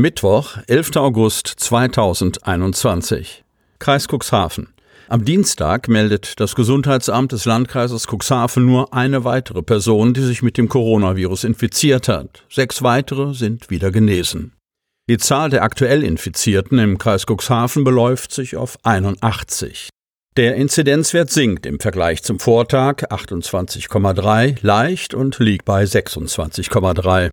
Mittwoch, 11. August 2021. Kreis Cuxhaven. Am Dienstag meldet das Gesundheitsamt des Landkreises Cuxhaven nur eine weitere Person, die sich mit dem Coronavirus infiziert hat. Sechs weitere sind wieder genesen. Die Zahl der aktuell Infizierten im Kreis Cuxhaven beläuft sich auf 81. Der Inzidenzwert sinkt im Vergleich zum Vortag 28,3 leicht und liegt bei 26,3.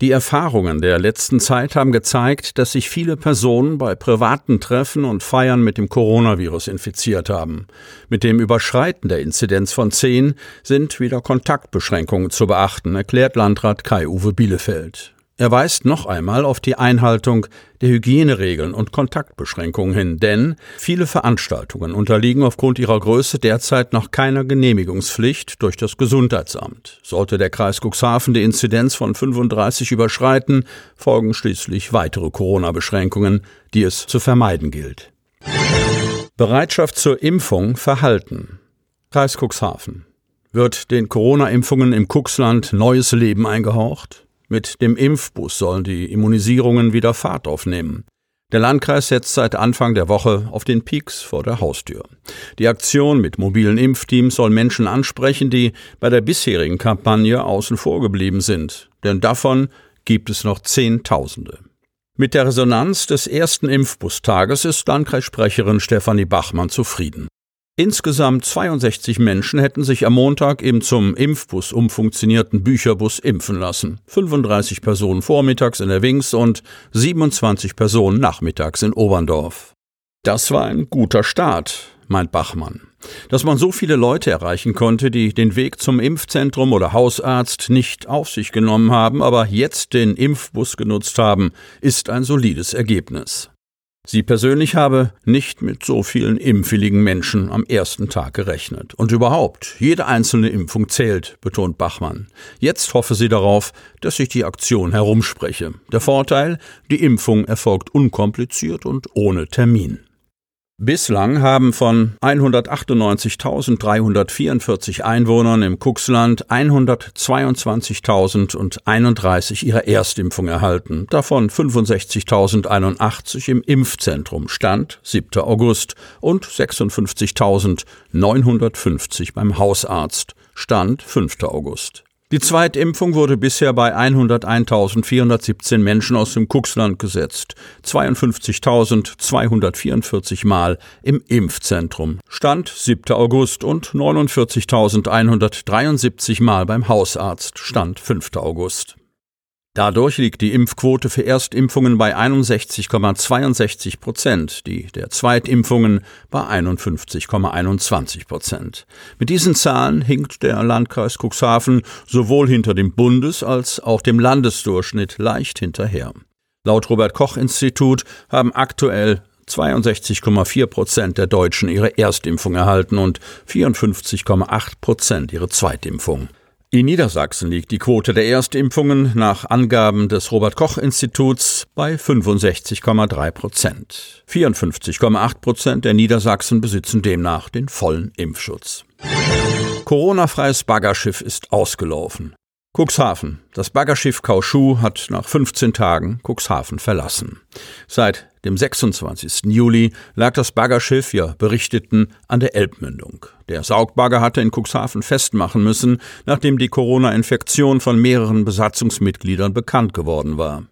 Die Erfahrungen der letzten Zeit haben gezeigt, dass sich viele Personen bei privaten Treffen und Feiern mit dem Coronavirus infiziert haben. Mit dem Überschreiten der Inzidenz von 10 sind wieder Kontaktbeschränkungen zu beachten, erklärt Landrat Kai-Uwe Bielefeld. Er weist noch einmal auf die Einhaltung der Hygieneregeln und Kontaktbeschränkungen hin, denn viele Veranstaltungen unterliegen aufgrund ihrer Größe derzeit noch keiner Genehmigungspflicht durch das Gesundheitsamt. Sollte der Kreis Cuxhaven die Inzidenz von 35 überschreiten, folgen schließlich weitere Corona-Beschränkungen, die es zu vermeiden gilt. Bereitschaft zur Impfung verhalten. Kreis Cuxhaven. Wird den Corona-Impfungen im Cuxland neues Leben eingehaucht? Mit dem Impfbus sollen die Immunisierungen wieder Fahrt aufnehmen. Der Landkreis setzt seit Anfang der Woche auf den Peaks vor der Haustür. Die Aktion mit mobilen Impfteams soll Menschen ansprechen, die bei der bisherigen Kampagne außen vor geblieben sind. Denn davon gibt es noch Zehntausende. Mit der Resonanz des ersten Impfbustages ist Landkreissprecherin Stefanie Bachmann zufrieden. Insgesamt 62 Menschen hätten sich am Montag im zum Impfbus umfunktionierten Bücherbus impfen lassen. 35 Personen vormittags in der Wings und 27 Personen nachmittags in Oberndorf. Das war ein guter Start, meint Bachmann. Dass man so viele Leute erreichen konnte, die den Weg zum Impfzentrum oder Hausarzt nicht auf sich genommen haben, aber jetzt den Impfbus genutzt haben, ist ein solides Ergebnis. Sie persönlich habe nicht mit so vielen impfwilligen Menschen am ersten Tag gerechnet. Und überhaupt, jede einzelne Impfung zählt, betont Bachmann. Jetzt hoffe sie darauf, dass sich die Aktion herumspreche. Der Vorteil, die Impfung erfolgt unkompliziert und ohne Termin. Bislang haben von 198.344 Einwohnern im Cuxland 122.031 ihre Erstimpfung erhalten, davon 65.081 im Impfzentrum Stand 7. August und 56.950 beim Hausarzt Stand 5. August. Die Zweitimpfung wurde bisher bei 101.417 Menschen aus dem Cuxland gesetzt, 52.244 Mal im Impfzentrum. Stand 7. August und 49.173 Mal beim Hausarzt. Stand 5. August. Dadurch liegt die Impfquote für Erstimpfungen bei 61,62 Prozent, die der Zweitimpfungen bei 51,21 Prozent. Mit diesen Zahlen hinkt der Landkreis Cuxhaven sowohl hinter dem Bundes- als auch dem Landesdurchschnitt leicht hinterher. Laut Robert Koch Institut haben aktuell 62,4 Prozent der Deutschen ihre Erstimpfung erhalten und 54,8 Prozent ihre Zweitimpfung. In Niedersachsen liegt die Quote der Erstimpfungen nach Angaben des Robert Koch Instituts bei 65,3 Prozent. 54,8 Prozent der Niedersachsen besitzen demnach den vollen Impfschutz. Corona-freies Baggerschiff ist ausgelaufen. Cuxhaven. Das Baggerschiff Kauschu hat nach 15 Tagen Cuxhaven verlassen. Seit dem 26. Juli lag das Baggerschiff, ja berichteten, an der Elbmündung. Der Saugbagger hatte in Cuxhaven festmachen müssen, nachdem die Corona-Infektion von mehreren Besatzungsmitgliedern bekannt geworden war.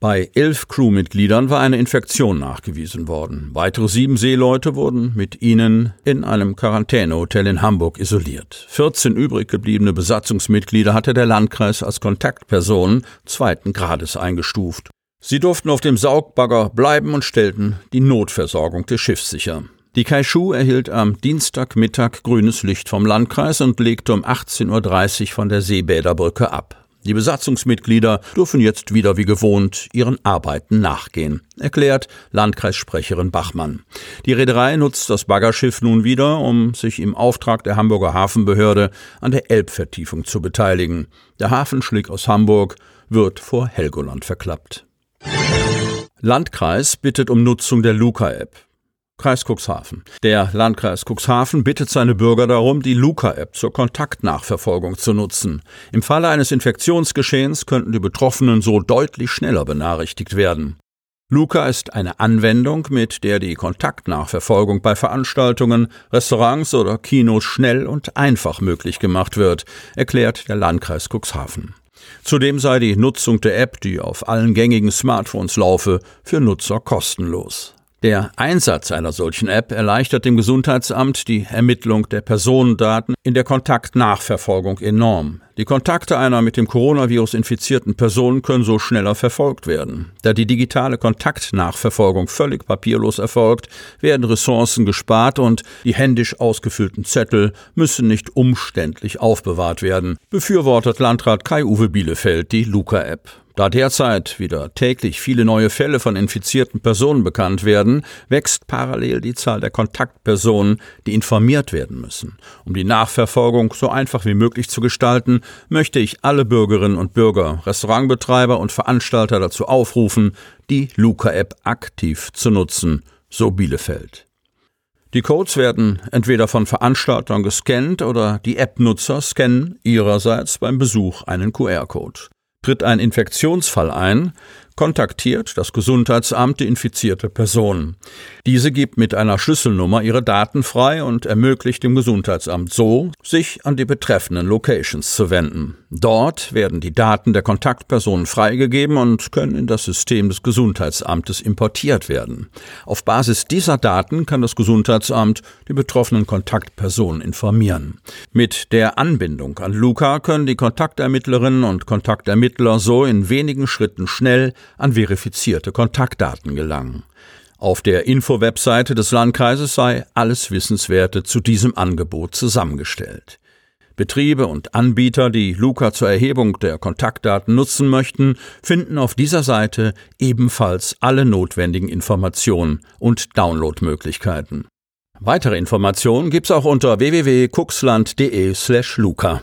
Bei elf Crewmitgliedern war eine Infektion nachgewiesen worden. Weitere sieben Seeleute wurden mit ihnen in einem Quarantänehotel in Hamburg isoliert. 14 übrig gebliebene Besatzungsmitglieder hatte der Landkreis als Kontaktpersonen zweiten Grades eingestuft. Sie durften auf dem Saugbagger bleiben und stellten die Notversorgung des Schiffs sicher. Die Kaishu erhielt am Dienstagmittag grünes Licht vom Landkreis und legte um 18.30 Uhr von der Seebäderbrücke ab. Die Besatzungsmitglieder dürfen jetzt wieder wie gewohnt ihren Arbeiten nachgehen, erklärt Landkreissprecherin Bachmann. Die Reederei nutzt das Baggerschiff nun wieder, um sich im Auftrag der Hamburger Hafenbehörde an der Elbvertiefung zu beteiligen. Der Hafenschlick aus Hamburg wird vor Helgoland verklappt. Landkreis bittet um Nutzung der Luca-App. Kreis Cuxhaven. Der Landkreis Cuxhaven bittet seine Bürger darum, die Luca-App zur Kontaktnachverfolgung zu nutzen. Im Falle eines Infektionsgeschehens könnten die Betroffenen so deutlich schneller benachrichtigt werden. Luca ist eine Anwendung, mit der die Kontaktnachverfolgung bei Veranstaltungen, Restaurants oder Kinos schnell und einfach möglich gemacht wird, erklärt der Landkreis Cuxhaven. Zudem sei die Nutzung der App, die auf allen gängigen Smartphones laufe, für Nutzer kostenlos. Der Einsatz einer solchen App erleichtert dem Gesundheitsamt die Ermittlung der Personendaten in der Kontaktnachverfolgung enorm. Die Kontakte einer mit dem Coronavirus infizierten Person können so schneller verfolgt werden. Da die digitale Kontaktnachverfolgung völlig papierlos erfolgt, werden Ressourcen gespart und die händisch ausgefüllten Zettel müssen nicht umständlich aufbewahrt werden, befürwortet Landrat Kai-Uwe Bielefeld die Luca-App. Da derzeit wieder täglich viele neue Fälle von infizierten Personen bekannt werden, wächst parallel die Zahl der Kontaktpersonen, die informiert werden müssen. Um die Nachverfolgung so einfach wie möglich zu gestalten, möchte ich alle Bürgerinnen und Bürger, Restaurantbetreiber und Veranstalter dazu aufrufen, die Luca-App aktiv zu nutzen, so Bielefeld. Die Codes werden entweder von Veranstaltern gescannt oder die App-Nutzer scannen ihrerseits beim Besuch einen QR-Code. Tritt ein Infektionsfall ein, kontaktiert das Gesundheitsamt die infizierte Person. Diese gibt mit einer Schlüsselnummer ihre Daten frei und ermöglicht dem Gesundheitsamt so, sich an die betreffenden Locations zu wenden. Dort werden die Daten der Kontaktpersonen freigegeben und können in das System des Gesundheitsamtes importiert werden. Auf Basis dieser Daten kann das Gesundheitsamt die betroffenen Kontaktpersonen informieren. Mit der Anbindung an Luca können die Kontaktermittlerinnen und Kontaktermittler so in wenigen Schritten schnell an verifizierte Kontaktdaten gelangen. Auf der Info-Webseite des Landkreises sei alles Wissenswerte zu diesem Angebot zusammengestellt. Betriebe und Anbieter, die Luca zur Erhebung der Kontaktdaten nutzen möchten, finden auf dieser Seite ebenfalls alle notwendigen Informationen und Downloadmöglichkeiten. Weitere Informationen gibt's auch unter www.kuxland.de slash luca.